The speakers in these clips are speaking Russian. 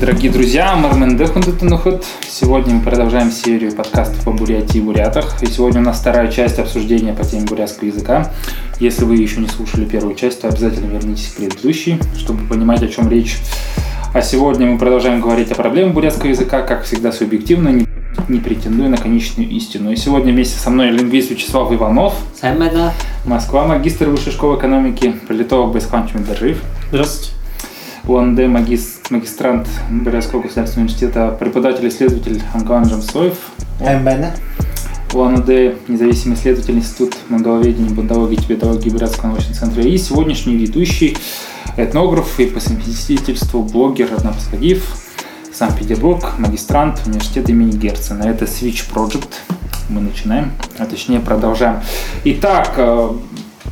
Здравствуйте, дорогие друзья! Мармен Дехундетенухут. Сегодня мы продолжаем серию подкастов о Бурятии и бурятах. И сегодня у нас вторая часть обсуждения по теме бурятского языка. Если вы еще не слушали первую часть, то обязательно вернитесь к предыдущей, чтобы понимать, о чем речь. А сегодня мы продолжаем говорить о проблемах бурятского языка, как всегда, субъективно, не, не претендуя на конечную истину. И сегодня вместе со мной лингвист Вячеслав Иванов. Саймеда. Москва, магистр Высшей школы экономики, политолог Байсхан Чмедаржиев. Здравствуйте. УНД, магист, магистрант Бурятского государственного университета, преподаватель-исследователь Анган Джамсоев. Эмбена. УНД, независимый исследователь Институт монголоведения, буддологии и тибетологии Бурятского научного центра и сегодняшний ведущий этнограф и по совместительству блогер Аднапасхадив, Санкт-Петербург, магистрант университета имени Герцена. Это Switch Project. Мы начинаем, а точнее продолжаем. Итак, э,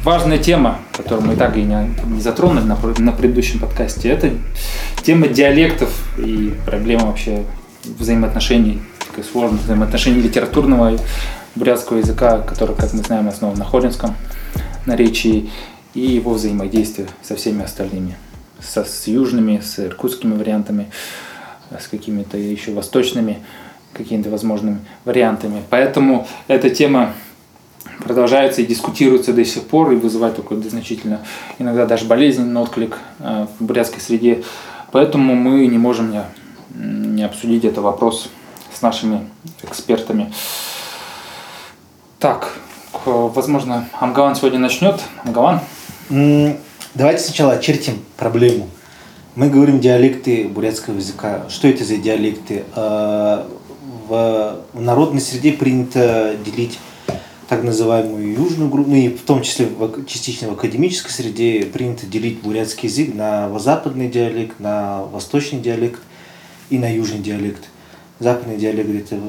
важная тема, которую мы так и не, не затронули на, на предыдущем подкасте, это тема диалектов и проблема вообще взаимоотношений, такой сложных взаимоотношений литературного бурятского языка, который, как мы знаем, основан на хоринском наречии, и его взаимодействие со всеми остальными, со, с южными, с иркутскими вариантами, с какими-то еще восточными какими-то возможными вариантами. Поэтому эта тема продолжается и дискутируется до сих пор и вызывает такой значительно, иногда даже болезненный отклик э, в бурятской среде. Поэтому мы не можем не, не обсудить этот вопрос с нашими экспертами. Так, возможно, Амгаван сегодня начнет. Амгаван? Давайте сначала очертим проблему. Мы говорим диалекты бурятского языка. Что это за диалекты? Э, в народной среде принято делить так называемую южную группу, ну и в том числе в, частично в академической среде принято делить бурятский язык на западный диалект, на восточный диалект и на южный диалект. Западный диалект это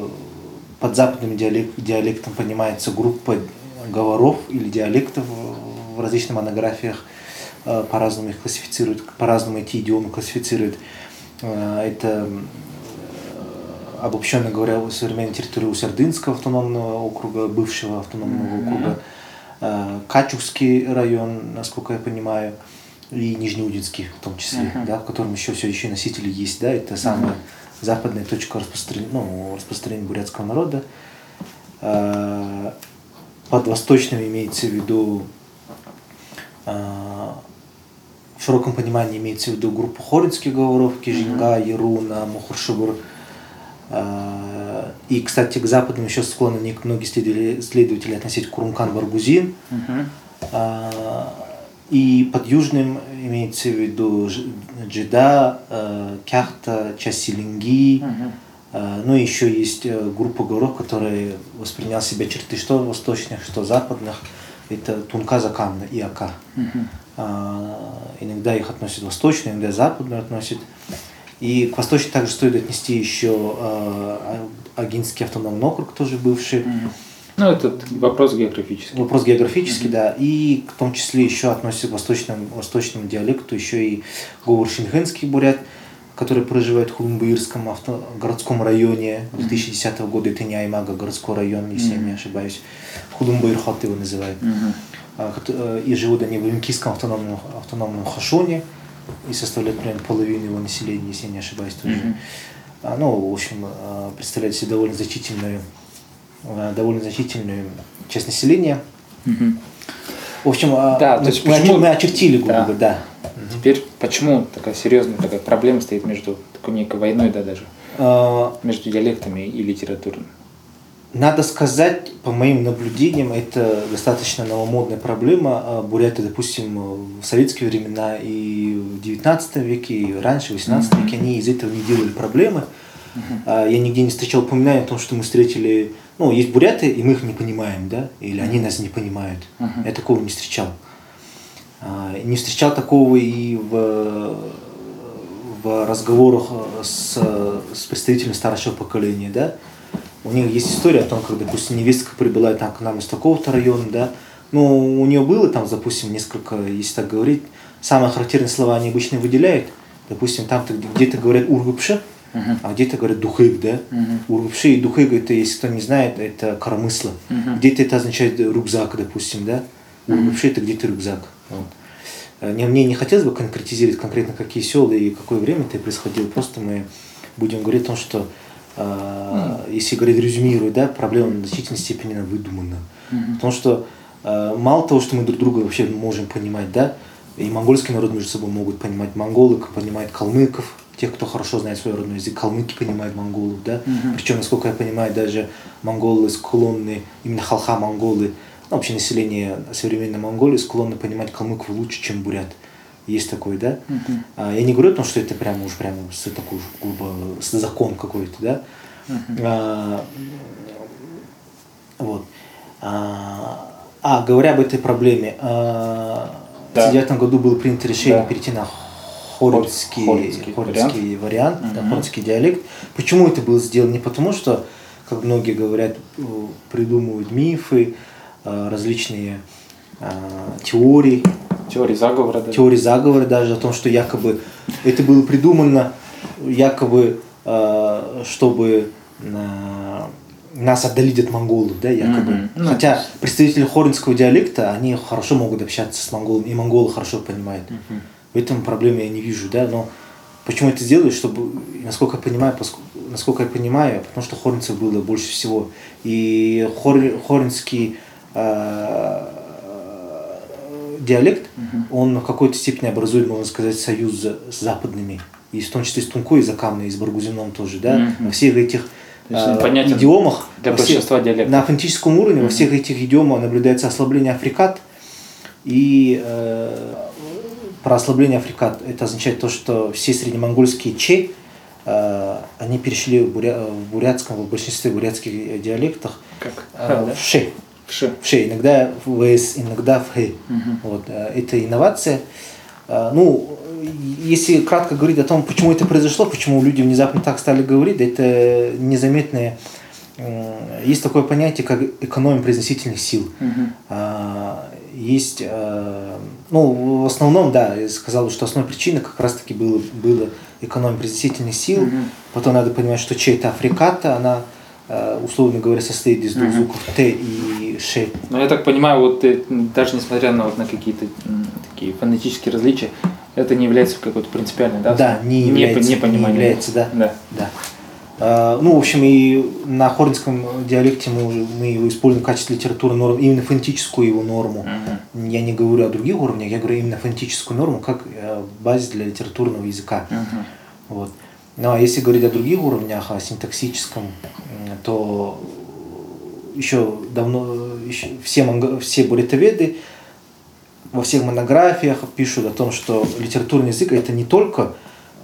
под западным диалект, диалектом понимается группа говоров или диалектов в различных монографиях э, по-разному их классифицируют, по-разному эти идиомы классифицируют. Э, это обобщенно говоря, современной территории Усердынского автономного округа, бывшего автономного mm-hmm. округа, э, район, насколько я понимаю, и Нижнеудинский в том числе, uh-huh. да, в котором еще все еще носители есть, да, это самая uh-huh. западная точка распространения, ну, распространения бурятского народа. Э, под восточным имеется в виду э, в широком понимании имеется в виду группу хоринских говоров, Кижинга, Яруна, Мухуршибур, и, кстати, к западным еще склонны многие исследователи относить Курумкан Баргузин. Uh-huh. И под южным имеется в виду Джида, а, Кяхта, Часилинги. Uh-huh. Ну и еще есть э, группа говоров, которые воспринял себя черты что восточных, что западных. Это Тунка Закамна и Ака. Uh-huh. Иногда их относят восточные, иногда западные относят. И к восточной также стоит отнести еще э, Агинский автономный округ, тоже бывший. Ну, это вопрос географический. Вопрос географический, mm-hmm. да. И в том числе еще относится к восточному, восточному диалекту еще и говор шинхенский бурят, который проживает в Хулумбаирском авто, городском районе 2010 mm-hmm. года. Это не Аймага, городской район, если mm-hmm. я не ошибаюсь. Хулумбаирхат его называют. Mm-hmm. И живут они в Линкийском автономном, автономном Хашоне и составляет примерно половину его населения, если я не ошибаюсь тоже. Mm-hmm. Ну, в общем, а, представляет себе довольно значительную, а, довольно значительную часть населения. Mm-hmm. В общем, да, мы, то есть мы, почему... мы очертили, грубо да. говоря, да. Теперь почему такая серьезная такая проблема стоит между такой некой войной, да, даже, а... между диалектами и литературой? Надо сказать, по моим наблюдениям, это достаточно новомодная проблема. А Буряты, допустим, в советские времена и в 19 веке, и раньше, в 18 веке, они из этого не делали проблемы. Uh-huh. Я нигде не встречал упоминания о том, что мы встретили... Ну, есть буряты, и мы их не понимаем, да? Или они нас не понимают. Uh-huh. Я такого не встречал. А, не встречал такого и в, в разговорах с, с представителями старшего поколения, да? У них есть история о том, как, допустим, невестка прибыла там, к нам из такого-то района, да, ну, у нее было там, допустим, несколько, если так говорить, самые характерные слова они обычно выделяют, допустим, там где-то говорят ургупше, uh-huh. а где-то говорят духыг, да, uh-huh. ургупше и духыг, это, если кто не знает, это коромысло, uh-huh. где-то это означает рюкзак, допустим, да, uh-huh. это где-то рюкзак, не, мне не хотелось бы конкретизировать конкретно какие села и какое время это происходило, просто мы будем говорить о том, что э, mm. если говорить резюмируя, да, проблема в значительной степени выдумана. Mm-hmm. Потому что э, мало того, что мы друг друга вообще можем понимать, да, и монгольский народ между собой могут понимать, монголы понимают калмыков, тех, кто хорошо знает свой родной язык, калмыки понимают монголов, да, mm-hmm. причем, насколько я понимаю, даже монголы склонны, именно халха монголы, ну, вообще население современной Монголии склонны понимать калмыков лучше, чем бурят. Есть такой, да? Uh-huh. А, я не говорю о том, что это прямо уж прямо с, такой грубо с закон какой-то, да? Uh-huh. А, вот. А, а, говоря об этой проблеме, а, да. в 2009 году было принято решение да. перейти на хоринский, хоринский, хоринский вариант, вариант да, хоринский диалект. Почему это было сделано? Не потому, что, как многие говорят, придумывают мифы, а, различные а, теории. Теории заговора даже. Теории заговора даже о том, что якобы это было придумано якобы, а, чтобы нас отдалить от монголов, да, якобы. Mm-hmm. Хотя представители хоринского диалекта, они хорошо могут общаться с монголами, и монголы хорошо понимают. Mm-hmm. В этом проблемы я не вижу, да, но почему это делают, чтобы, насколько я понимаю, поскольку, насколько я понимаю, потому что хоринцев было больше всего. И хор, хоринский Э, диалект, угу. он в какой-то степени образует, можно сказать, союз с западными, и в том числе с тунко языками, и с баргузином тоже, да, угу. во всех этих э, идиомах, для большинства всех, диалектов. на фонетическом уровне, угу. во всех этих идиомах наблюдается ослабление африкат, и э, про ослабление африкат это означает то, что все среднемонгольские че, э, они перешли в, буря, в бурятском, в большинстве бурятских диалектах как? Э, в ше. Вши. Вши. Иногда в с, иногда в хэ. Угу. Вот, э, это инновация. Э, ну, если кратко говорить о том, почему это произошло, почему люди внезапно так стали говорить, это незаметное есть такое понятие, как экономия произносительных сил. Угу. Есть, ну, в основном, да, я сказал, что основная причина как раз-таки было, было экономия произносительных сил. Угу. Потом надо понимать, что чей-то африката, она условно говоря, состоит из двух звуков Т и Ш. Но я так понимаю, вот э, даже несмотря на, вот, на какие-то такие фонетические различия, это не является какой-то принципиальной, да? Да, не является. Не, не является, да. да. да. Uh, ну, в общем, и на хорнском диалекте мы, мы его используем в качестве литературной нормы, именно фонетическую его норму. Uh-huh. Я не говорю о других уровнях, я говорю именно фонетическую норму как uh, базе для литературного языка. Uh-huh. Вот. Ну а если говорить о других уровнях, о синтаксическом, то еще давно все, все буритоведы во всех монографиях пишут о том, что литературный язык это не только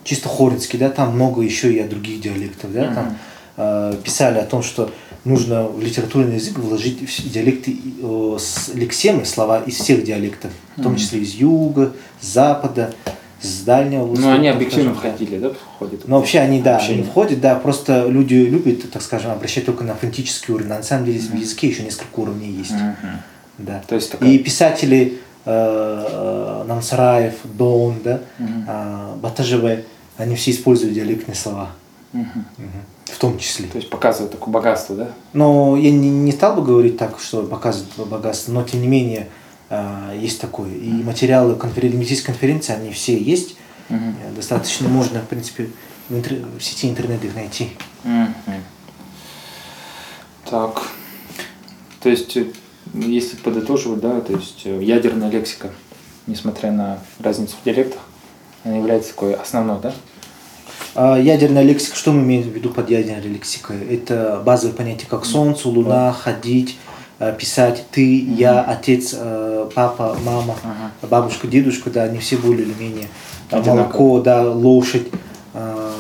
чисто хоринский, да, там много еще и о других диалектах, да, там э, писали о том, что нужно в литературный язык вложить диалекты, э, лексемы, слова из всех диалектов, в том числе из юга, с запада, с дальнего востока. Ну, они объективно входили, да, входят? Ну, вообще они, да, они входят, да, просто люди любят, так скажем, обращать только на фонетический уровень. На самом деле в языке еще несколько уровней есть. Uh-huh. Да. То есть такая... И писатели э, э Намсараев, Дон, да, uh-huh. э, Батажеве, они все используют диалектные слова. Uh-huh. В том числе. То есть показывают такое богатство, да? Но я не, не стал бы говорить так, что показывают богатство, но тем не менее есть такое. И материалы конферен... медицинской конференции, они все есть. Угу. Достаточно можно, в принципе, в, интер... в сети интернет их найти. Угу. Так. То есть, э, если подытоживать, да, то есть э, ядерная лексика, несмотря на разницу в диалектах, она является такой основной, да? А, ядерная лексика, что мы имеем в виду под ядерной лексикой? Это базовые понятия, как солнце, луна, ходить, Э, писать ты, я, отец, папа, мама, uh-huh. бабушка, дедушка, да, они все более или менее. Одинаково. Молоко, да, лошадь. Э,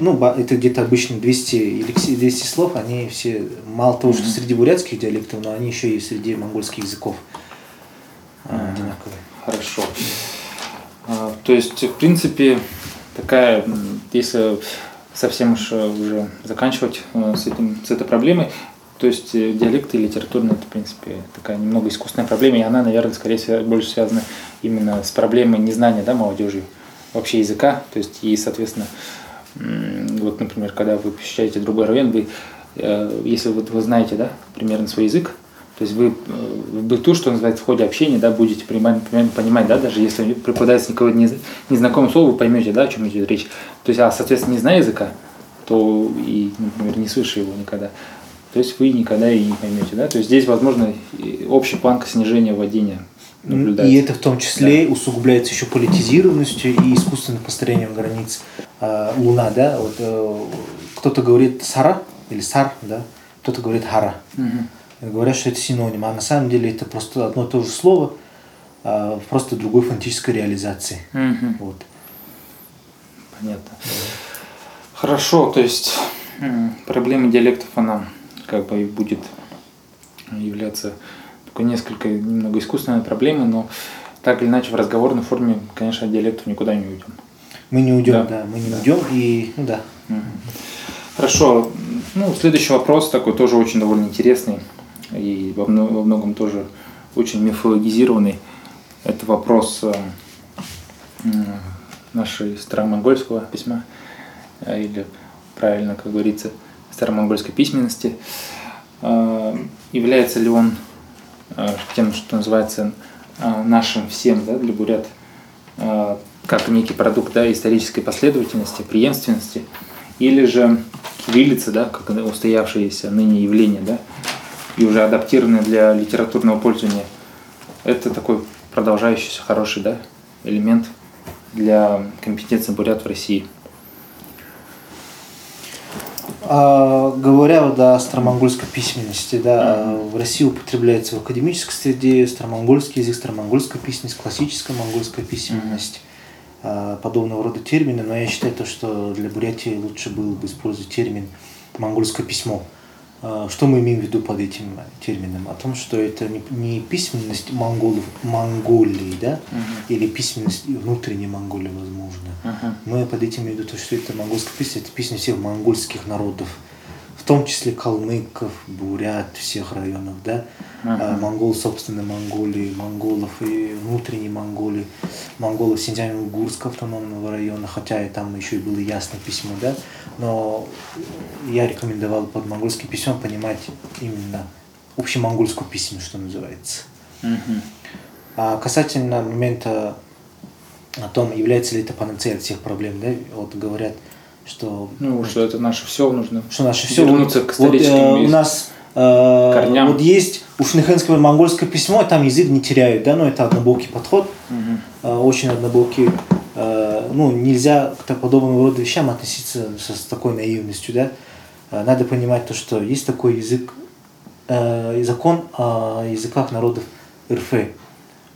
ну, это где-то обычно 200 или 200 слов, они все, мало того, что mm-hmm. среди бурятских диалектов, но они еще и среди монгольских языков uh-huh. одинаковые. Хорошо. То есть, в принципе, такая, если совсем уж уже заканчивать с, этим, с этой проблемой, то есть э, диалекты и литературные это, в принципе, такая немного искусственная проблема, и она, наверное, скорее больше связана именно с проблемой незнания да, молодежи вообще языка. То есть, и, соответственно, вот, например, когда вы посещаете другой район, вы, э, если вот вы знаете, да, примерно свой язык, То есть вы э, в быту, что называется, в ходе общения, да, будете понимать, понимать, да, даже если преподается какое-то незнакомое слово, вы поймете, да, о чем идет речь. То есть, а, соответственно, не зная языка, то и, например, не слыша его никогда, то есть вы никогда и не поймете, да. То есть здесь, возможно, общая планка снижения владения наблюдается. И это в том числе да. усугубляется еще политизированностью и искусственным построением границ. А, Луна, да, вот э, кто-то говорит сара или сар, да, кто-то говорит хара. Угу. Говорят, что это синоним, а на самом деле это просто одно и то же слово, а, просто другой фонетической реализации. Угу. Вот. Понятно. Да. Хорошо, то есть проблема диалектов, она как бы будет являться такой несколько немного искусственной проблемой, но так или иначе в разговорной форме, конечно, от диалектов никуда не уйдем. Мы не уйдем, да, да мы не да. уйдем и ну да. Хорошо. Ну, следующий вопрос такой тоже очень довольно интересный и во многом тоже очень мифологизированный. Это вопрос э, нашей старомонгольского письма, э, или правильно, как говорится, старомонгольской письменности. Э, является ли он тем, что называется нашим всем да, для бурят, как некий продукт да, исторической последовательности, преемственности – или же кириллица, да, как устоявшееся ныне явление, да, и уже адаптированное для литературного пользования, это такой продолжающийся хороший да, элемент для компетенции бурят в России. А, говоря вот, о старомонгольской письменности, да, mm-hmm. в России употребляется в академической среде старомонгольский язык, старомонгольская письменность, классическая монгольская письменность. Э, подобного рода термины, но я считаю, то, что для Бурятии лучше было бы использовать термин «монгольское письмо». Что мы имеем в виду под этим термином? О том, что это не письменность монголов, Монголии, да, uh-huh. или письменность внутренней Монголии, возможно. Uh-huh. Мы под этим имеем в виду то, что это монгольская письменность, это письменность всех монгольских народов том числе калмыков, бурят, всех районов, да, uh-huh. монгол, собственно, Монголии, монголов и внутренней Монголии, монголов Синьцзян-Уйгурского автономного района, хотя и там еще и было ясное письмо, да, но я рекомендовал под монгольским письмом понимать именно общемонгольскую письмо, что называется. Uh-huh. А касательно момента о том, является ли это панацеей от всех проблем, да, вот говорят, что... Ну, что это наше все нужно. Что наше все. Вернуться вот, к историческим вот, э, У нас э, корням. Вот есть у Шнехенского монгольское письмо, там язык не теряют, да, но это однобокий подход, угу. э, очень однобокий. Э, ну, нельзя к подобному роду вещам относиться с, с такой наивностью, да. Э, надо понимать то, что есть такой язык, э, закон о языках народов РФ,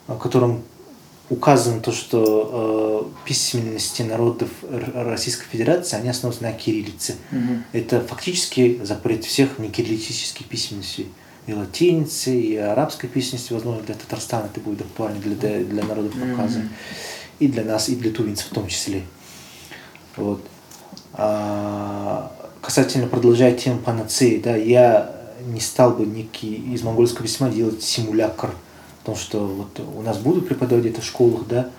о котором указано то, что э, письменности народов Российской Федерации, они основаны на кириллице. Угу. Это фактически запрет всех некириллических письменностей. И латиницы, и арабской письменности, возможно, для Татарстана это будет актуально, для, для, для народов Кавказа. Угу. И для нас, и для тувинцев в том числе. Вот. А, касательно продолжая тему панацеи, да, я не стал бы некий из монгольского письма делать симулякр том, что вот у нас будут преподавать это в школах, да,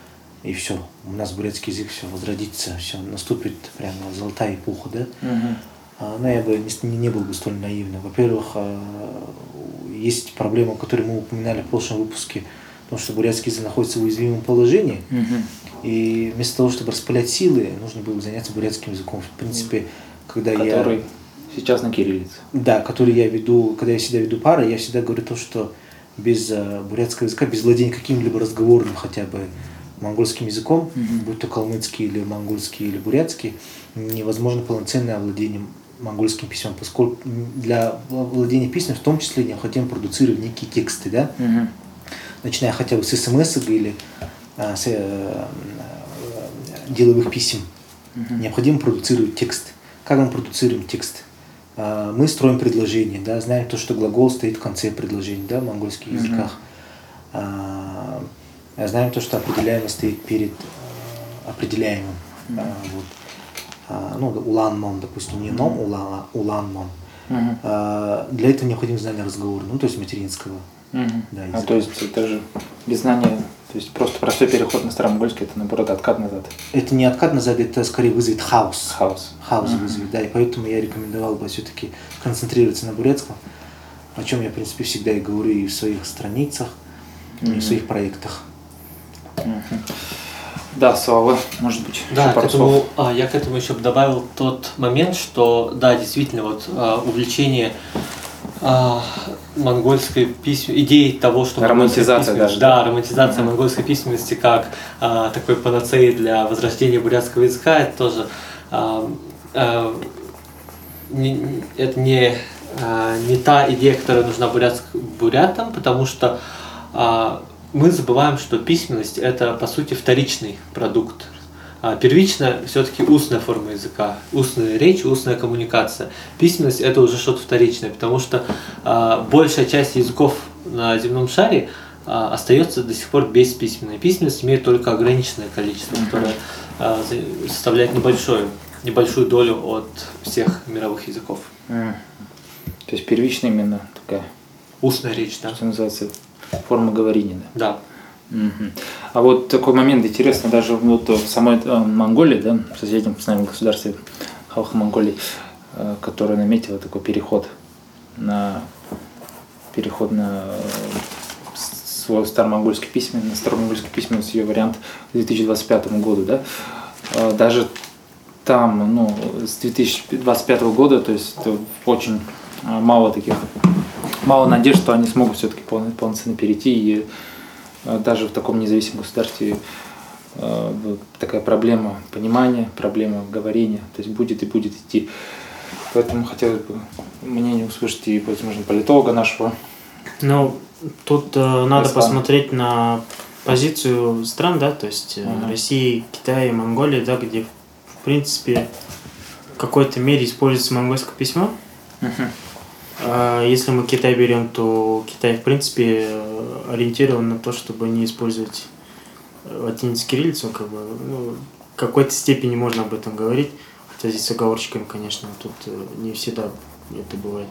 и все, у нас бурятский язык все возродится, все, наступит прямо золотая эпоха, да. Угу. Но я бы не, не был бы столь наивным. Во-первых, а, есть проблема, которую мы упоминали в прошлом выпуске, потому что бурятский язык находится в уязвимом положении, угу. и вместо того, чтобы распылять силы, нужно было заняться бурятским языком. В принципе, когда который я... Который сейчас на кириллице. Да, который я веду, когда я всегда веду пары, я всегда говорю то, что без э, бурятского языка, без владения каким-либо разговорным хотя бы монгольским языком, mm-hmm. будь то калмыцкий или монгольский или бурятский, невозможно полноценное овладение монгольским письмом, поскольку для владения письмом в том числе необходимо продуцировать некие тексты, да, mm-hmm. начиная хотя бы с смс или а, с а, деловых писем. Mm-hmm. Необходимо продуцировать текст. Как мы продуцируем текст? А, мы строим предложение, да, знаем то, что глагол стоит в конце предложения, да, в монгольских mm-hmm. языках. А, знаем то, что определяемый стоит перед а, определяемым. Mm-hmm. Вот. Ну, улан-мон, допустим, не ном, улан, улан-мон. Mm-hmm. Для этого необходимо знание разговора, ну, то есть материнского. Mm-hmm. Да, а то есть это же без знания то есть просто простой переход на старомонгольский это наоборот откат назад. Это не откат назад, это скорее вызовет хаос. Хаос. Хаос uh-huh. вызовет, да, и поэтому я рекомендовал бы все-таки концентрироваться на бурятском. о чем я, в принципе, всегда и говорю и в своих страницах, mm-hmm. и в своих проектах. Mm-hmm. Да, Слава, может быть, да, к этому, а, я к этому еще добавил тот момент, что, да, действительно, вот а, увлечение а, монгольской письменности, идеей того, что романтизация даже. Да, романтизация mm-hmm. монгольской письменности как а, такой панацеи для возрождения бурятского языка, это тоже а, а, не, это не, а, не та идея, которая нужна бурят, бурятам, потому что а, мы забываем, что письменность это по сути вторичный продукт. А первично все-таки устная форма языка, устная речь, устная коммуникация. Письменность это уже что-то вторичное, потому что а, большая часть языков на земном шаре а, остается до сих пор без письменной. Письменность имеет только ограниченное количество, которое составляет небольшую, небольшую долю от всех мировых языков. Mm. То есть первичная именно такая устная речь, да. Что называется форма говорения. Да. Угу. А вот такой момент интересно, даже вот в самой э, Монголии, да, в соседнем с нами государстве Халха Монголии, э, которая наметила такой переход на переход на э, свой старомонгольский письмен, на старомонгольский письменность ее вариант к 2025 году, да, даже там, ну, с 2025 года, то есть очень мало таких, мало надежд, что они смогут все-таки полноценно перейти и даже в таком независимом государстве а, такая проблема понимания, проблема говорения, то есть будет и будет идти. Поэтому хотелось бы мнение услышать и, возможно, политолога нашего. Ну, тут э, надо Ислам. посмотреть на позицию стран, да, то есть uh-huh. России, Китая, Монголия, да, где, в принципе, в какой-то мере используется монгольское письмо. Uh-huh. А если мы Китай берем, то Китай, в принципе, ориентирован на то, чтобы не использовать латиницу кириллицу, как бы, ну, в какой-то степени можно об этом говорить, хотя здесь с оговорочками, конечно, тут э, не всегда это бывает.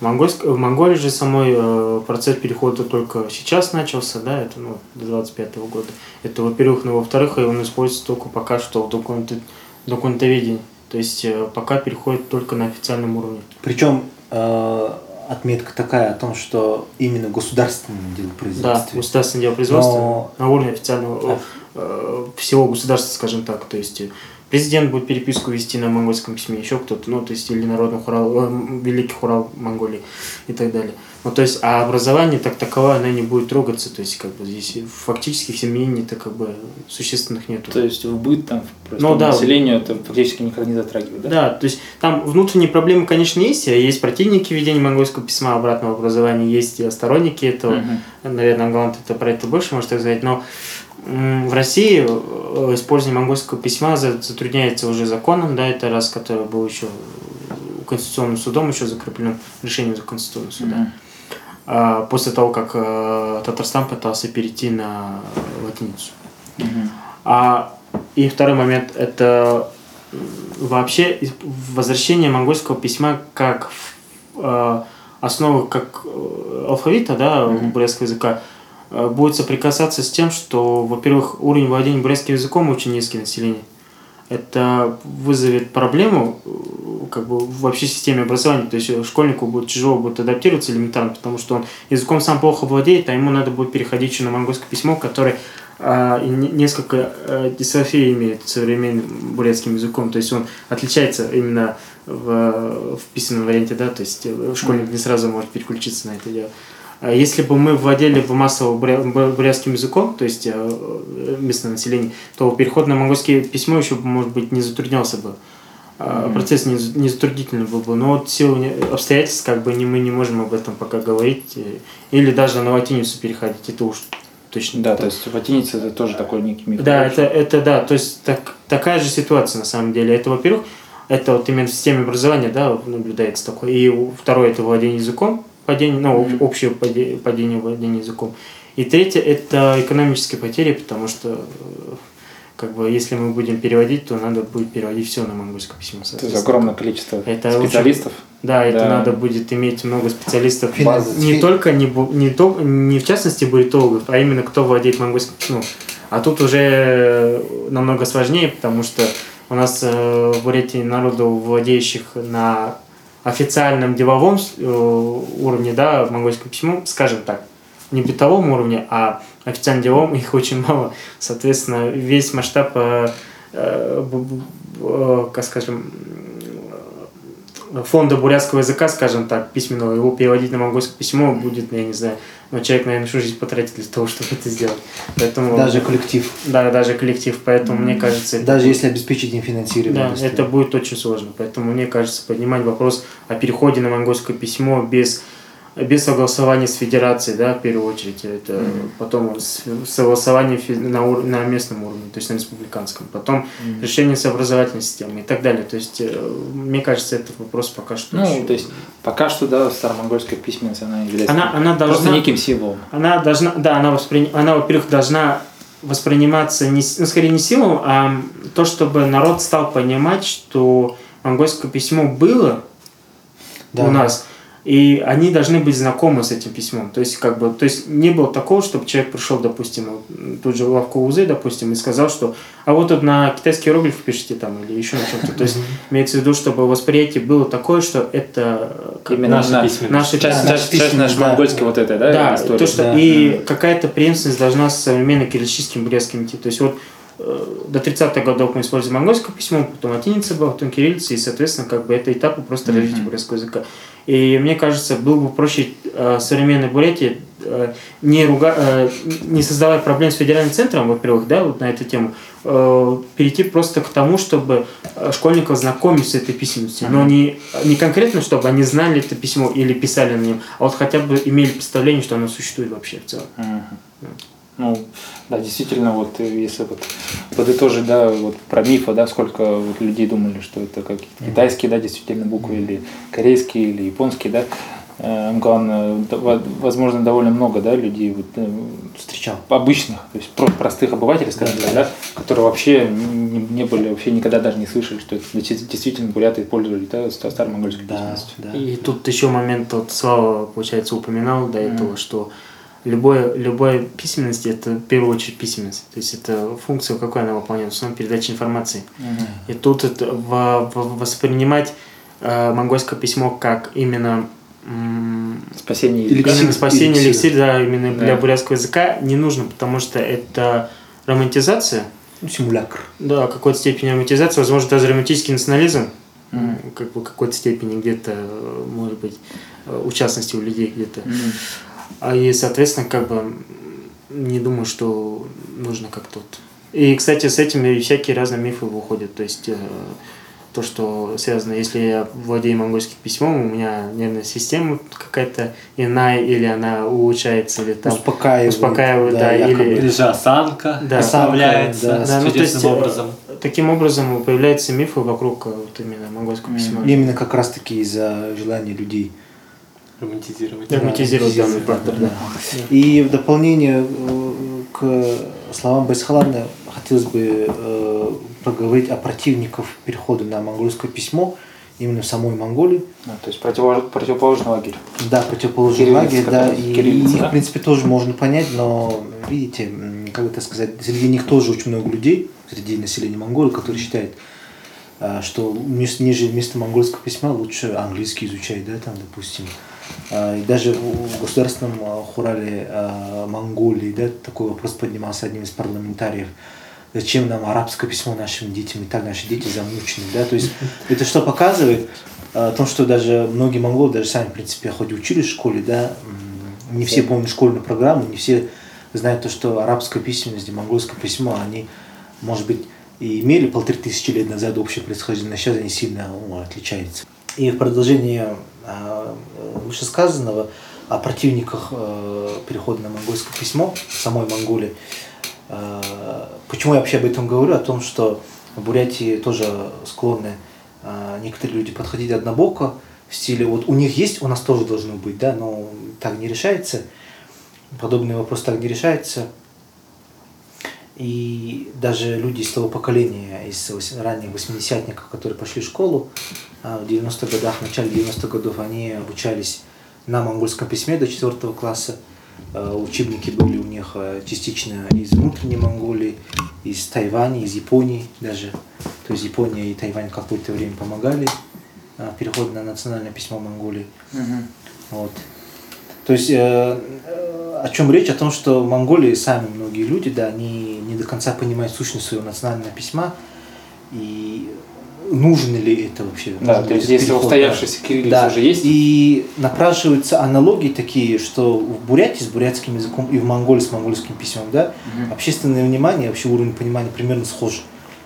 Монгольск... в Монголии же самой э, процесс перехода только сейчас начался, да, это ну, до 25 -го года. Это, во-первых, ну, во-вторых, он используется только пока что в документы... документоведении. То есть э, пока переходит только на официальном уровне. Причем э, отметка такая о том, что именно государственное дело производства. Да, государственное дело производства Но... на уровне официального э, всего государства, скажем так. То есть президент будет переписку вести на монгольском письме, еще кто-то, ну, то есть или народный хурал, э, великий хурал Монголии и так далее. Ну, то есть, а образование так таковое, оно не будет трогаться, то есть, как бы здесь фактически в изменений-то как бы существенных нету. То есть, в быт там, просто ну, да. населению это фактически никогда не затрагивает, да? Да, то есть, там внутренние проблемы, конечно, есть, а есть противники введения монгольского письма обратного образования, есть и сторонники этого, угу. наверное, Галант это про это больше может сказать, но в России э, использование монгольского письма затрудняется уже законом, да, это раз, который был еще Конституционным судом еще закреплен решением Конституционного суда. Mm-hmm. А, после того, как э, Татарстан пытался перейти на латиницу. А, и второй момент это вообще возвращение монгольского письма как э, основы как алфавита, да, бурятского языка Э, будет соприкасаться с тем, что, во-первых, уровень владения бурятским языком очень низкий население. Это вызовет проблему э, как бы в вообще системе образования. То есть школьнику будет тяжело будет адаптироваться элементарно, потому что он языком сам плохо владеет, а ему надо будет переходить еще на монгольское письмо, которое а, несколько а, дисофий имеет современным бурятским языком. То есть он отличается именно в, в письменном варианте, да, то есть школьник не сразу может переключиться на это дело. А если бы мы владели бы массово бурятским языком, то есть э, местное население, то переход на монгольское письмо еще, может быть, не затруднялся бы. Mm-hmm. Процесс не, не затруднительный был бы. Но вот силу обстоятельств, как бы не, мы не можем об этом пока говорить. Или даже на латиницу переходить. Это уж точно. Да, так. то есть латиница это тоже такой некий миф. Да, это, это да, то есть так, такая же ситуация на самом деле. Это, во-первых, это вот именно в системе образования, да, наблюдается такое. И второе это владение языком, падение, ну, общее падение, падение владения языком. И третье – это экономические потери, потому что э, как бы, если мы будем переводить, то надо будет переводить все на монгольское письмо. То есть огромное количество это специалистов. Очень, да, это да. надо будет иметь много специалистов. База. Не только, не, не, то, не в частности буритологов, а именно кто владеет монгольским письмом. А тут уже намного сложнее, потому что у нас э, в Бурятии народу, владеющих на официальном деловом э, уровне, да, монгольское письмо, скажем так, не бытовом уровне, а официальном деловом их очень мало. Соответственно, весь масштаб, э, э, как скажем, фонда бурятского языка, скажем так, письменного, его переводить на монгольское письмо будет, я не знаю, но человек, наверное, всю жизнь потратит для того, чтобы это сделать. Поэтому, даже коллектив. Да, даже коллектив. Поэтому, mm-hmm. мне кажется... Даже это, если обеспечить им финансирование. Да, это будет очень сложно. Поэтому, мне кажется, поднимать вопрос о переходе на монгольское письмо без без согласования с федерацией, да, в первую очередь, это mm-hmm. потом согласование на, ур- на местном уровне, то есть на республиканском, потом mm-hmm. решение с образовательной системой и так далее. То есть, э, мне кажется, этот вопрос пока что. Ну, еще... то есть, пока что, да, старомонгольская письменность, она является она, она должна, просто неким символом. Она должна, да, она, воспри... она во-первых, должна восприниматься, не, ну, скорее не силу, а то, чтобы народ стал понимать, что монгольское письмо было да. у нас, и они должны быть знакомы с этим письмом. То есть, как бы, то есть не было такого, чтобы человек пришел, допустим, тут же в лавку УЗ, допустим, и сказал, что а вот тут на китайский иероглиф пишите там или еще на чем-то. То есть имеется в виду, чтобы восприятие было такое, что это именно наша письменность. Наша часть, вот этой, да, да. То, что да. и какая-то преемственность должна с современным кириллическим бурятским идти. То есть вот до 30-х годов мы используем монгольское письмо, потом латиница была, потом кириллица, и, соответственно, как бы это этапы просто mm-hmm. развития бурятского языка. И мне кажется, было бы проще э, современной Бурятии э, не, руга, э, не создавая проблем с федеральным центром, во-первых, да, вот на эту тему, э, перейти просто к тому, чтобы э, школьников знакомить с этой письменностью. Но не, не конкретно, чтобы они знали это письмо или писали на нем, а вот хотя бы имели представление, что оно существует вообще в целом. Uh-huh. Ну, да, действительно, вот э, если вот подытожить, да, вот про мифы, да, сколько вот людей думали, что это какие-то китайские, да, действительно буквы, или корейские, или японские, да, э, главное, возможно, довольно много, да, людей вот, э, встречал, обычных, то есть простых обывателей, скажем так, да, которые вообще не, не были, вообще никогда даже не слышали, что это действительно буряты пользовались, да, старой монгольской да, да. И тут еще момент, вот Слава, получается, упоминал до этого, mm. что любой, любой письменность это в первую очередь письменность. То есть это функция, какой она выполняет, в основном передача информации. Угу. И тут это, в, в, воспринимать э, монгольское письмо как именно спасение эликсир, именно спасение эликсир, эликсир да, именно да. для бурятского языка не нужно, потому что это романтизация. Ну, симулякр. Да, какой-то степени романтизация, возможно, даже романтический национализм, mm. как бы какой-то степени где-то, может быть, у частности у людей где-то. Mm. А и, соответственно, как бы не думаю, что нужно как-то вот. И, кстати, с этим и всякие разные мифы выходят. То есть э, то, что связано, если я владею монгольским письмом, у меня нервная система какая-то иная, или она улучшается, или там успокаивает, успокаивает да, да или... или же осанка да, доставляется да, да, ну, то есть, образом. Таким образом появляются мифы вокруг вот именно монгольского письма. Именно как раз-таки из-за желания людей романтизировать. Романтизировать данный фактор, да. И в дополнение э, к словам Байсхалана хотелось бы э, поговорить о противниках перехода на монгольское письмо именно в самой Монголии. А, то есть против, противоположный лагерь. Да, противоположный лагерь, да. И, и их, в принципе, тоже можно понять, но, видите, как это сказать, среди них тоже очень много людей, среди населения Монголии, которые считают, э, что ниже вместо монгольского письма лучше английский изучать, да, там, допустим. А, и даже в государственном а, хурале а, Монголии да, такой вопрос поднимался одним из парламентариев. Зачем нам арабское письмо нашим детям? И так наши дети замучены. Да? То есть это что показывает? О том, что даже многие монголы, даже сами, в принципе, хоть учились в школе, да, не все помнят школьную программу, не все знают то, что арабская письменность и монгольское письмо, они, может быть, и имели полторы тысячи лет назад общее происхождение, но сейчас они сильно ну, отличаются. И в продолжение а, вышесказанного о противниках э, перехода на монгольское письмо в самой Монголии. Э, почему я вообще об этом говорю? О том, что в Бурятии тоже склонны э, некоторые люди подходить однобоко, в стиле вот у них есть, у нас тоже должно быть, да, но так не решается. Подобный вопрос так не решается. И даже люди из того поколения, из ранних 80-ников, которые пошли в школу а, в 90-х годах, в начале 90-х годов, они обучались на монгольском письме до 4 класса. А, учебники были у них а, частично из внутренней Монголии, из Тайваня, из Японии даже. То есть Япония и Тайвань какое-то время помогали переход на национальное письмо Монголии. Мгм. Вот. То есть э, о чем речь? О том, что в Монголии сами многие люди, да, они не до конца понимают сущность своего национального письма и нужен ли это вообще. Да, нужен то есть если переход, устоявшийся да. кириллица Да, уже есть, и напрашиваются аналогии такие, что в Бурятии с бурятским языком и в Монголии с монгольским письмом, да, Мгм. общественное внимание, вообще уровень понимания примерно схож.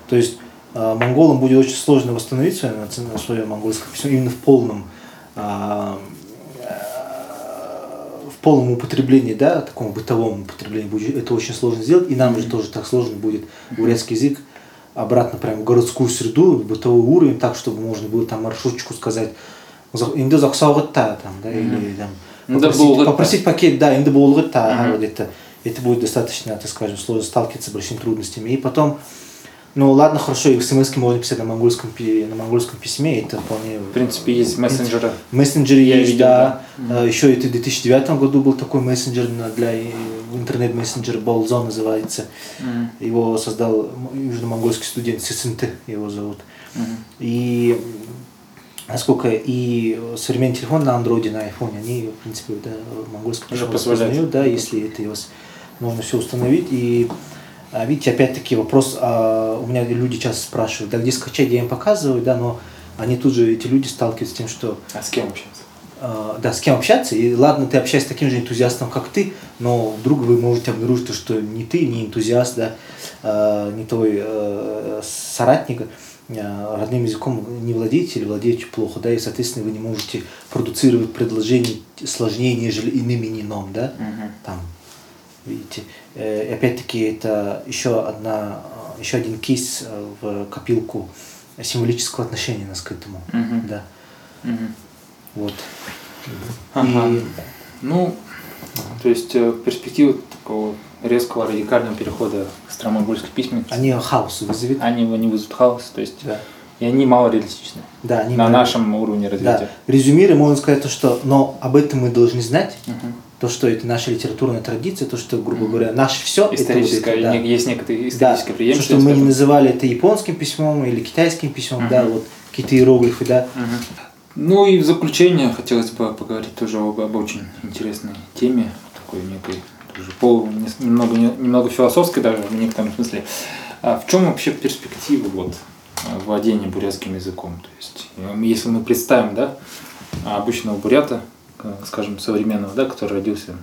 То есть э, монголам будет очень сложно восстановить свое, свое монгольское письмо именно в полном а, полном употреблении, да, таком бытовом употреблении будет это очень сложно сделать, и нам же тоже так сложно будет бурятский язык обратно прям в городскую среду, в бытовой уровень, так, чтобы можно было там маршрутчику сказать, «За- инде заксаугытта», там, да, или там, попросить, попросить пакет, да, инде вот это, это будет достаточно, так скажем, сложно сталкиваться с большими трудностями. И потом, ну ладно, хорошо, и в смс можно писать на монгольском, на монгольском письме, это вполне... в принципе, есть мессенджеры. Мессенджеры Я есть, видел, да. да. Э, Еще это в 2009 году был такой мессенджер для э, интернет-мессенджер Болзон называется. Мгм. Его создал южно-монгольский студент Сисынты, его зовут. Мгм. И насколько и современный телефон на андроиде, на айфоне, они, в принципе, да, письмо позволяют. да, если это вас можно все установить. И видите, опять-таки вопрос, а, у меня люди часто спрашивают, да где скачать, я им показываю, да, но они тут же, эти люди сталкиваются с тем, что А с кем общаться? э, да, с кем общаться, и ладно, ты общаешься с таким же энтузиастом, как ты, но вдруг вы можете обнаружить, то, что ни ты, ни энтузиаст, да, не твой э, соратник родным языком не владеете или владеете плохо, да, и, соответственно, вы не можете продуцировать предложения сложнее, нежели иным именом, да, Мгм. там, видите. Э, опять-таки это еще одна, э, еще один кейс э, в копилку символического отношения нас к этому, Мгм. да, Мгм. вот. Ага. И- Ну, то есть перспективы такого резкого радикального перехода к старомонгольской письменности, Они хаос вызовет. они, они вызовут хаос, то есть Да. и они мало реалистичны Да, они на мы- нашем уровне Да. развития. Резюмируя, можно сказать то, что но об этом мы должны знать, Мгм. То, что это наша литературная традиция, то, что, грубо говоря, наше все Историческая, да. не- есть некоторые Да, историческая то, что мы не называли это японским письмом или китайским письмом, Мгм. да, вот какие-то иероглифы, да. Мгм. Ну и в заключение хотелось бы поговорить тоже об, об очень интересной теме, такой некой тоже пол, немного, не- немного философской даже в некотором смысле. А в чем вообще перспектива вот, владения бурятским языком? То есть, если мы представим, да, обычного бурята, скажем, современного, да, который родился,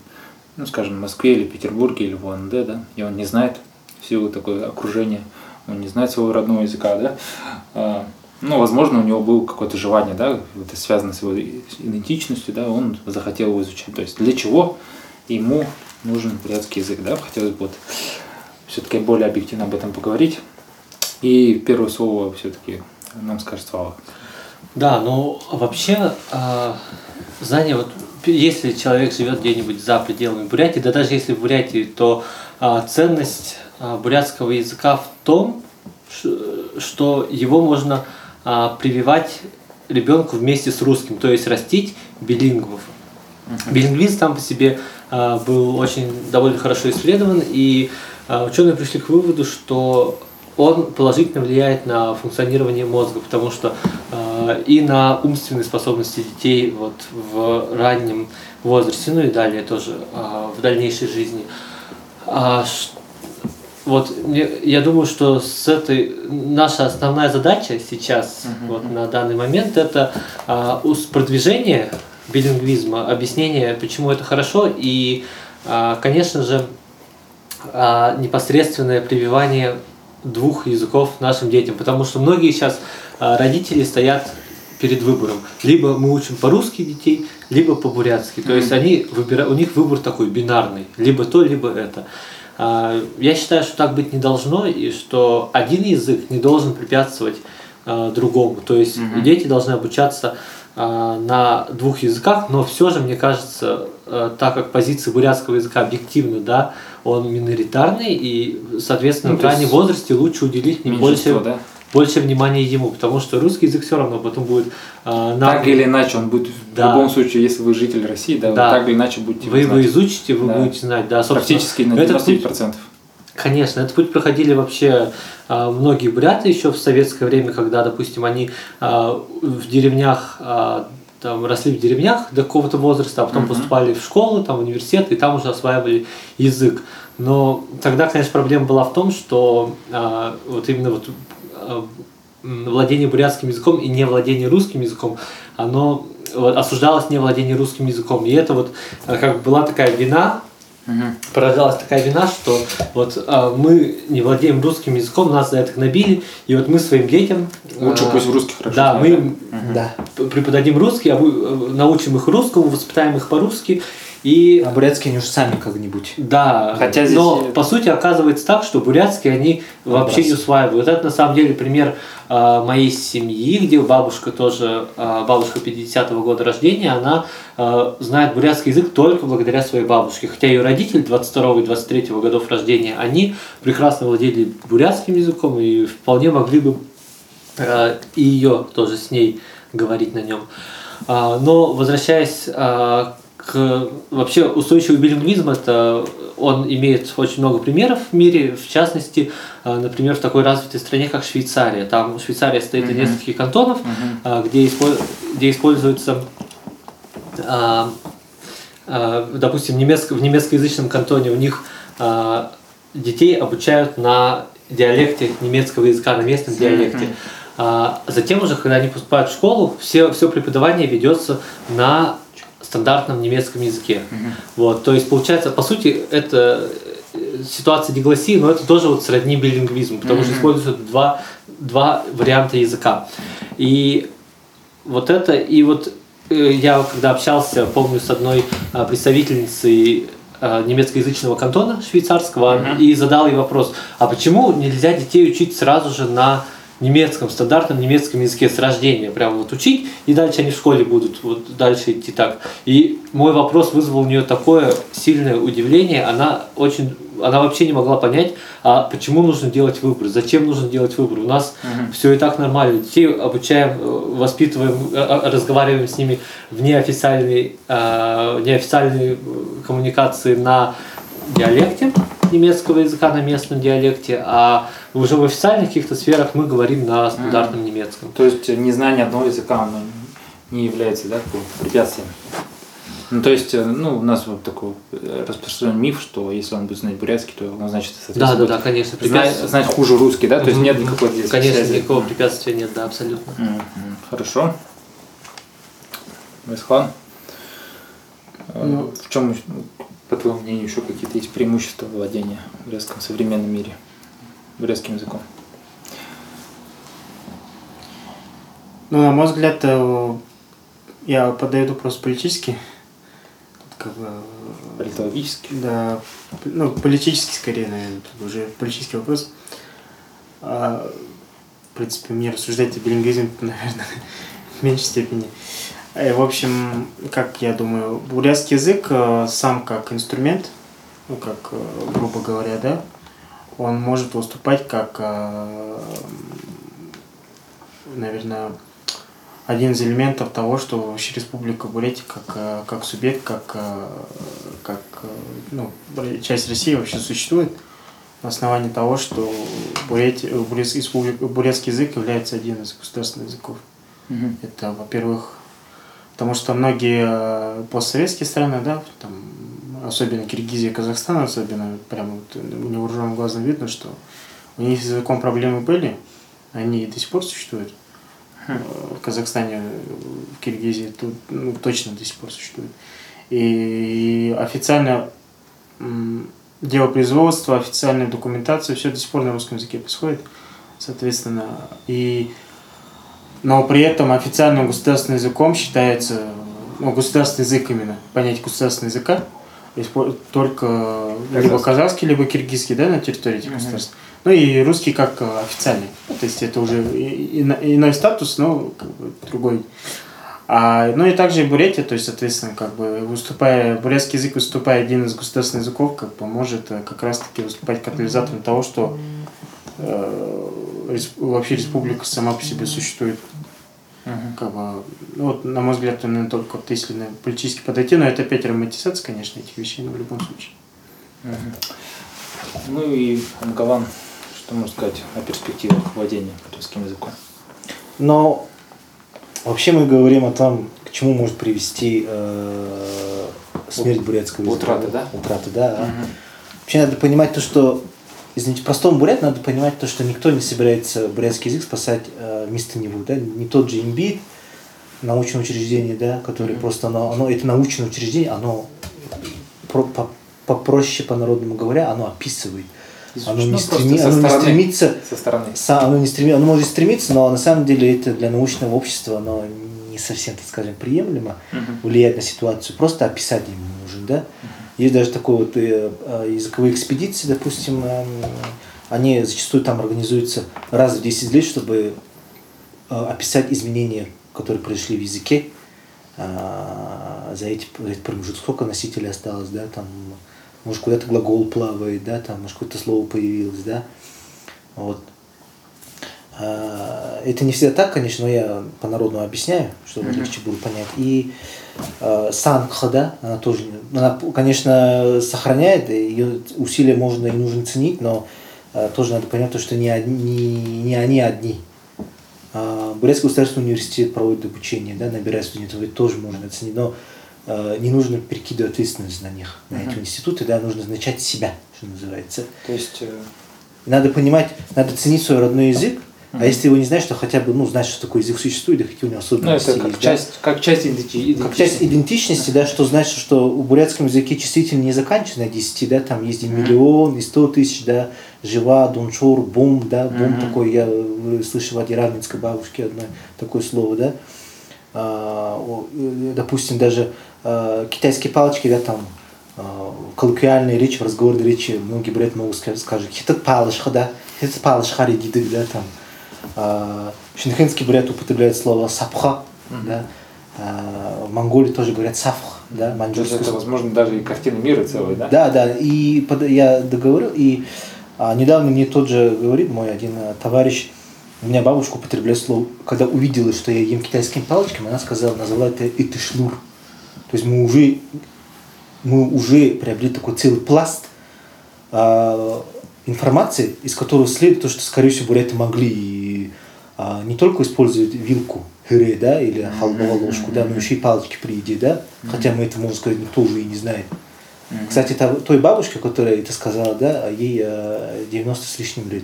ну, скажем, в Москве или Петербурге или в УНД, да, и он не знает в силу такое окружение, он не знает своего родного языка, да, а, ну, возможно, у него было какое-то желание, да, это связано с его идентичностью, да, он захотел его изучать. То есть для чего ему нужен бурятский язык, да, хотелось бы вот все-таки более объективно об этом поговорить. И первое слово все-таки нам скажет Слава. Да, ну вообще а, знание, вот если человек живет где-нибудь за пределами Бурятии, да даже если в Бурятии, то а, ценность а, бурятского языка в том, что его можно а, прививать ребенку вместе с русским, то есть растить билингвов. Билингвизм там по себе а, был очень довольно хорошо исследован, и а, ученые пришли к выводу, что он положительно влияет на функционирование мозга, потому что а, и на умственные способности детей вот, в раннем возрасте, ну и далее тоже а, в дальнейшей жизни. А, вот я думаю, что с этой наша основная задача сейчас, Мгм. вот на данный момент, это а, продвижение билингвизма, объяснение, почему это хорошо, и, а, конечно же, а, непосредственное прививание двух языков нашим детям, потому что многие сейчас а, родители стоят перед выбором. Либо мы учим по-русски детей, либо по-бурятски. То есть они выбира... у них выбор такой бинарный. Либо то, либо это. А, Я считаю, что так быть не должно, и что один язык не должен препятствовать а, другому. То есть Мгм. дети должны обучаться на двух языках, но все же, мне кажется, а, так как позиция бурятского языка объективна, да, он миноритарный, и, соответственно, Ну, в раннем возрасте лучше уделить не больше, да? больше внимания ему, потому что русский язык все равно потом будет а, на- Так или иначе, он будет Да. в любом случае, если вы житель России, да, вы Да. так или иначе будете вы его знать. изучите, вы Да. будете знать, да, собственно, Практически на этот путь- 99%. Конечно, этот путь проходили вообще э, многие буряты еще в советское время, когда, допустим, они э, в деревнях э, там, росли в деревнях до какого-то возраста, а потом mm-hmm. поступали в школу, там, в университет, и там уже осваивали язык. Но тогда, конечно, проблема была в том, что э, вот именно вот э, владение бурятским языком и не владение русским языком, оно вот, осуждалось не владение русским языком. И это вот как была такая вина Угу. Порождалась такая вина, что вот а, мы не владеем русским языком, нас за это гнобили, и вот мы своим детям... Лучше а, пусть в русских хорошо. Да, мы угу. да, преподадим русский, а вы, научим их русскому, воспитаем их по-русски, и... А бурятский они уже сами как-нибудь. Да, Хотя здесь... но по сути оказывается так, что бурятский они вообще не усваивают. Это на самом деле пример э, моей семьи, где бабушка тоже, э, бабушка 50-го года рождения, она э, знает бурятский язык только благодаря своей бабушке. Хотя ее родители 22 и 23 годов рождения, они прекрасно владели бурятским языком и вполне могли бы э, и ее тоже с ней говорить на нем. Но возвращаясь э, к вообще устойчивый билингвизм это он имеет очень много примеров в мире, в частности, э, например, в такой развитой стране, как Швейцария. Там Швейцария стоит из нескольких кантонов, uh-huh. где, где используется э, допустим, немецко, в немецкоязычном кантоне у них детей обучают на диалекте немецкого языка, на местном диалекте. А затем уже, когда они поступают в школу, все, все преподавание ведется на стандартном немецком языке. Угу. Вот, то есть получается, по сути, это э, ситуация диглоссии, но это тоже вот сродни билингвизму, потому mm-hmm. что используются два, два варианта языка. И вот это, и вот э, я когда общался, помню, с одной а, представительницей а, немецкоязычного кантона швейцарского mm-hmm. и задал ей вопрос, а почему нельзя детей учить сразу же на немецком, стандартном немецком языке с рождения, прям вот учить, и дальше они в школе будут вот дальше идти так. И мой вопрос вызвал у нее такое сильное удивление, она очень, она вообще не могла понять, а почему нужно делать выбор, зачем нужно делать выбор. У нас угу. все и так нормально, детей обучаем, э, воспитываем, э, э, разговариваем с ними в неофициальной, неофициальной коммуникации на диалекте немецкого языка на местном диалекте, а уже в официальных каких-то сферах мы говорим на стандартном mm. немецком. То есть незнание одного языка оно не является да, препятствием. Ну, то есть, э, ну, у нас вот такой э, распространен миф, что если он будет знать бурятский, то он, значит, соответственно, да, да, да, конечно, знать, знать хуже русский, да? То есть нет никакой здесь Конечно, связи. никакого препятствия нет, да, абсолютно. Mm-hmm. Хорошо. Месхан, э, ну, в чем, по твоему мнению, еще какие-то есть преимущества владения в бурятском современном мире? бурятским языком? Ну, на мой взгляд, э, я подаю вопрос политически. Как бы, Политологически? Да, ну, политический скорее, наверное, тут уже политический вопрос. А, в принципе, мне рассуждать о билингвизме, наверное, в меньшей степени. Э, в общем, как я думаю, бурятский язык э, сам как инструмент, ну, как, грубо говоря, да, он может выступать как, э, наверное, один из элементов того, что вообще Республика Бурятия как, э, как субъект, как, э, как ну, часть России вообще существует на основании того, что Бурятия, Республика, бурятский язык является одним из государственных языков. Угу. Это, во-первых, потому что многие постсоветские страны, да, там, особенно Киргизия и Казахстан, особенно прямо вот невооруженным глазом видно, что у них с языком проблемы были, они до сих пор существуют. Хм. В Казахстане, в Киргизии тут ну, точно до сих пор существует. И официально дело производства, официальная документация, все до сих пор на русском языке происходит, соответственно. И, но при этом официальным государственным языком считается, ну, государственный язык именно, понятие государственного языка, только либо казахский, либо киргизский, да, на территории этих государств. Ну и русский как э, официальный. То есть это уже иной статус, но как бы другой. А, ну и также и Бурятия, то есть, соответственно, как бы выступая, бурятский язык выступая один из государственных языков, как бы может э, как раз-таки выступать катализатором того, что э, вообще республика сама по себе существует. Uh-huh. Как бы, ну, вот, на мой взгляд, именно только вот если политически подойти, но это опять романтизация, конечно, этих вещей, но в любом случае. Uh-huh. Ну и Ангалан, что можно сказать о перспективах владения русским языком? Но вообще мы говорим о том, к чему может привести э, смерть бурятского языка. Утрата, да? Утрата, да. Угу. Вообще надо понимать то, что извините, простому бурят надо понимать то, что никто не собирается бурятский язык спасать э, вместо него, да, не тот же имбит, научное учреждение, да, которое mm-hmm. просто оно, оно это научное учреждение, оно про, по, попроще по-народному говоря, оно описывает. Оно, не, стреми, оно стороны, не стремится, со стороны. Со, оно не стремится, оно может стремиться, но на самом деле это для научного общества оно не совсем, так скажем, приемлемо uh-huh. влиять на ситуацию. Просто описать ему нужен, да. Uh-huh. Есть даже такой вот э, э, языковые экспедиции, допустим, э, они зачастую там организуются раз в 10 лет, чтобы э, описать изменения, которые произошли в языке э, за эти, промежутки. Сколько носителей осталось, да, там, может, куда-то глагол плавает, да, там, может, какое-то слово появилось, да. Вот. А, это не всегда так, конечно, но я по-народному объясняю, чтобы mm-hmm. легче было понять. И э, сангха, да, она тоже, она, конечно, сохраняет, ее усилия можно и нужно ценить, но э, тоже надо понять, то, что не, одни, не они одни. Э, Бурятский государственный университет проводит обучение, да, набирает студентов, это тоже можно оценить, но э, не нужно перекидывать ответственность на них, на mm-hmm. эти институты, да, нужно начать себя, что называется. То есть... Э... Надо понимать, надо ценить свой родной язык, а если его не знаешь, то хотя бы, ну, знаешь, что такой язык существует, и какие у него особенности ну, это как есть, часть, да? как часть идентичности. Как часть идентичности, да, что значит, что у бурятском языке действительно не заканчивается на 10, да, там есть и миллион, и сто тысяч, да, жива, дунчур, бум, да, бум mm-hmm. такой, я слышал от Яравнинской бабушки одно такое слово, да. А, э, допустим, даже а, китайские палочки, да, там, а, коллоквиальные речи, в разговорной речи, многие буряты могут сказать, скажут, хитат палышха, да, хитат палышха редиды, да, там, а, Шинхенский бурят употребляет слово сапха, mm-hmm. да. А, в Монголии тоже говорят сафх, да, маньчжурский. Это, возможно, даже и картина мира целая, да? Да, да. И под, я договорил, и а, недавно мне тот же говорит мой один а, товарищ, у меня бабушка употребляет слово, когда увидела, что я ем китайскими палочками, она сказала, назвала это итышлур. То есть мы уже, мы уже приобрели такой целый пласт а, информации, из которого следует то, что, скорее всего, буряты могли а, не только использовать вилку хыре, да, или халбовую ложку, да, но еще и палочки при еде, да, хотя мы это, можно сказать, никто уже и не знает. Кстати, та, той бабушке, которая это сказала, да, ей 90 с лишним лет.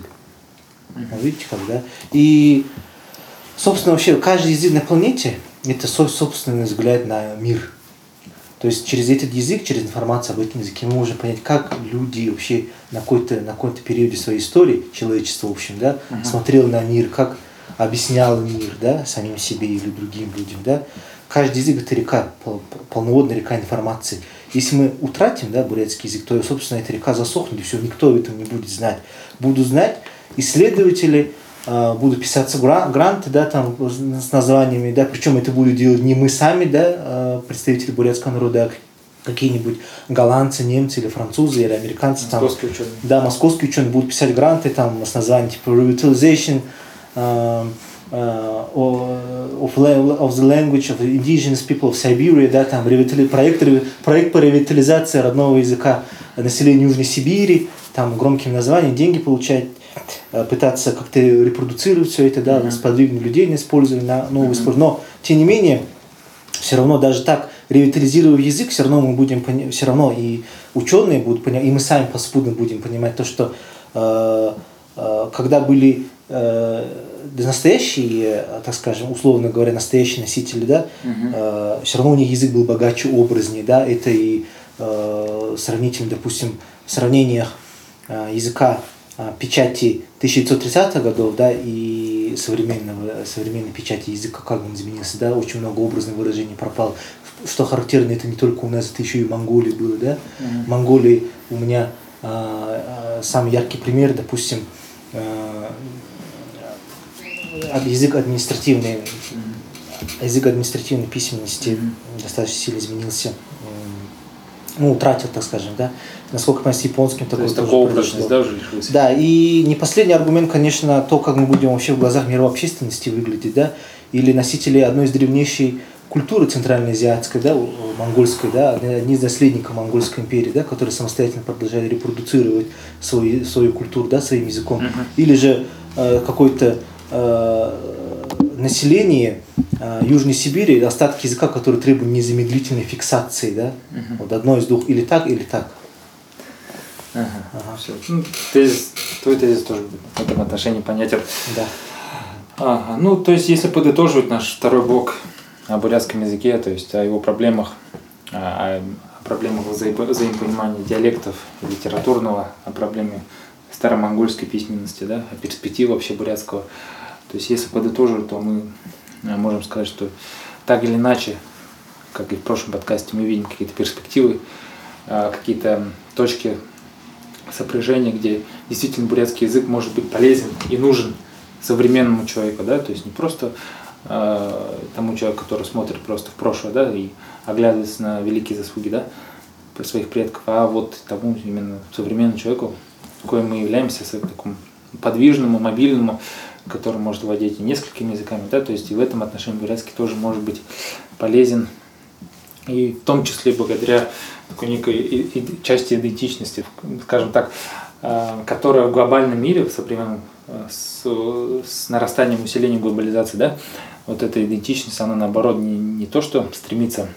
Видите, как, да? И, собственно, вообще, каждый язык на планете – это свой собственный взгляд на мир. То есть через этот язык, через информацию об этом языке мы можем понять, как люди вообще на какой-то на какой-то периоде своей истории, человечества, в общем, да, uh-huh. смотрел на мир, как объяснял мир, да, самим себе или другим людям, да. Каждый язык это река, полноводная река информации. Если мы утратим, да, бурятский язык, то, собственно, эта река засохнет, и все, никто об этом не будет знать. Будут знать исследователи, э, будут писаться гранты, да, там, с названиями, да, причем это будут делать не мы сами, да, э, представители бурятского народа, а какие-нибудь голландцы, немцы или французы или американцы. Московские там, ученые. Да, московские ученые будут писать гранты там с названием типа revitalization of, of the language of indigenous people of Siberia, да, там ревитали, проект, проект по ревитализации родного языка населения Южной Сибири, там громким названием, деньги получать, пытаться как-то репродуцировать все это, да, mm-hmm. сподвигнуть людей на использование, на новый mm-hmm. Но, тем не менее, все равно даже так, ревитализируя язык, все равно мы будем понимать, все равно и ученые будут понимать, и мы сами поспудно будем понимать то, что э, э, когда были э, настоящие, так скажем, условно говоря, настоящие носители, да, угу. э, все равно у них язык был богаче, образнее, да, это и э, сравнительно, допустим, в сравнениях э, языка э, печати 1930-х годов, да, и современного, современной печати языка, как он изменился, да, очень много образных выражений пропало что характерно, это не только у нас, это еще и в Монголии было, да. В Монголии у меня а, а, самый яркий пример, допустим, а, язык административный, язык административной письменности достаточно сильно изменился, ну, утратил, так скажем, да. Насколько я с японским такое то тоже произошло. Да, уже да, и не последний аргумент, конечно, то, как мы будем вообще в глазах мировой общественности выглядеть, да, или носители одной из древнейшей культуры центральноазиатской, да, монгольской, да, одни из наследников монгольской империи, да, которые самостоятельно продолжали репродуцировать свою, свою культуру, да, своим языком. Uh-huh. Или же э, какой-то э, население э, Южной Сибири, остатки языка, которые требуют незамедлительной фиксации, да, uh-huh. вот одно из двух, или так, или так. Ага, ага. Все. Ну, тезис, твой тезис тоже в этом отношении понятен. Да. Ага. Ну, то есть, если подытоживать наш второй блок о бурятском языке, то есть о его проблемах, о, о проблемах взаимопонимания диалектов литературного, о проблеме старомонгольской письменности, да, о перспективе вообще бурятского. То есть, если подытоживать, то мы э, можем сказать, что так или иначе, как и в прошлом подкасте, мы видим какие-то перспективы, э, какие-то точки сопряжения, где действительно бурятский язык может быть полезен и нужен современному человеку, да, то есть не просто э, тому человеку, который смотрит просто в прошлое, да, и оглядывается на великие заслуги, да, своих предков, а вот тому именно современному человеку, коим мы являемся, такому подвижному, мобильному, который может владеть несколькими языками, да, то есть и в этом отношении бурятский тоже может быть полезен, и в том числе благодаря такой некой части идентичности, скажем так, э, которая в глобальном мире, в современном, э, с, с нарастанием усиления глобализации, да, вот эта идентичность, она наоборот не, не то, что стремится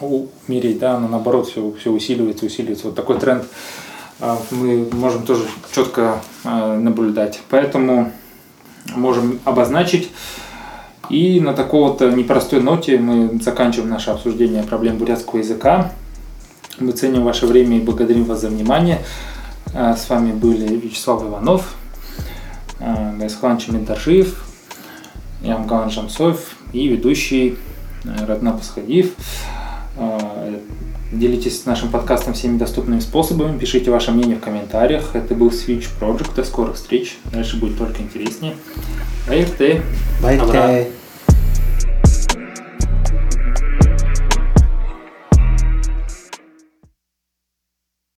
умереть, да, она наоборот все, все усиливается, усиливается. Вот такой тренд э, мы можем тоже четко наблюдать. Поэтому можем обозначить и на такой вот непростой ноте мы заканчиваем наше обсуждение проблем бурятского языка. Мы ценим ваше время и благодарим вас за внимание. А, с вами были Вячеслав Иванов, а, Гайсхан Чементашиев, Ямган Жамсоев и ведущий а, Радна Пасхадиев. Делитесь нашим подкастом всеми доступными способами, пишите ваше мнение в комментариях. Это был Switch Project. До скорых встреч. Дальше будет только интереснее. Байрте. Байрте.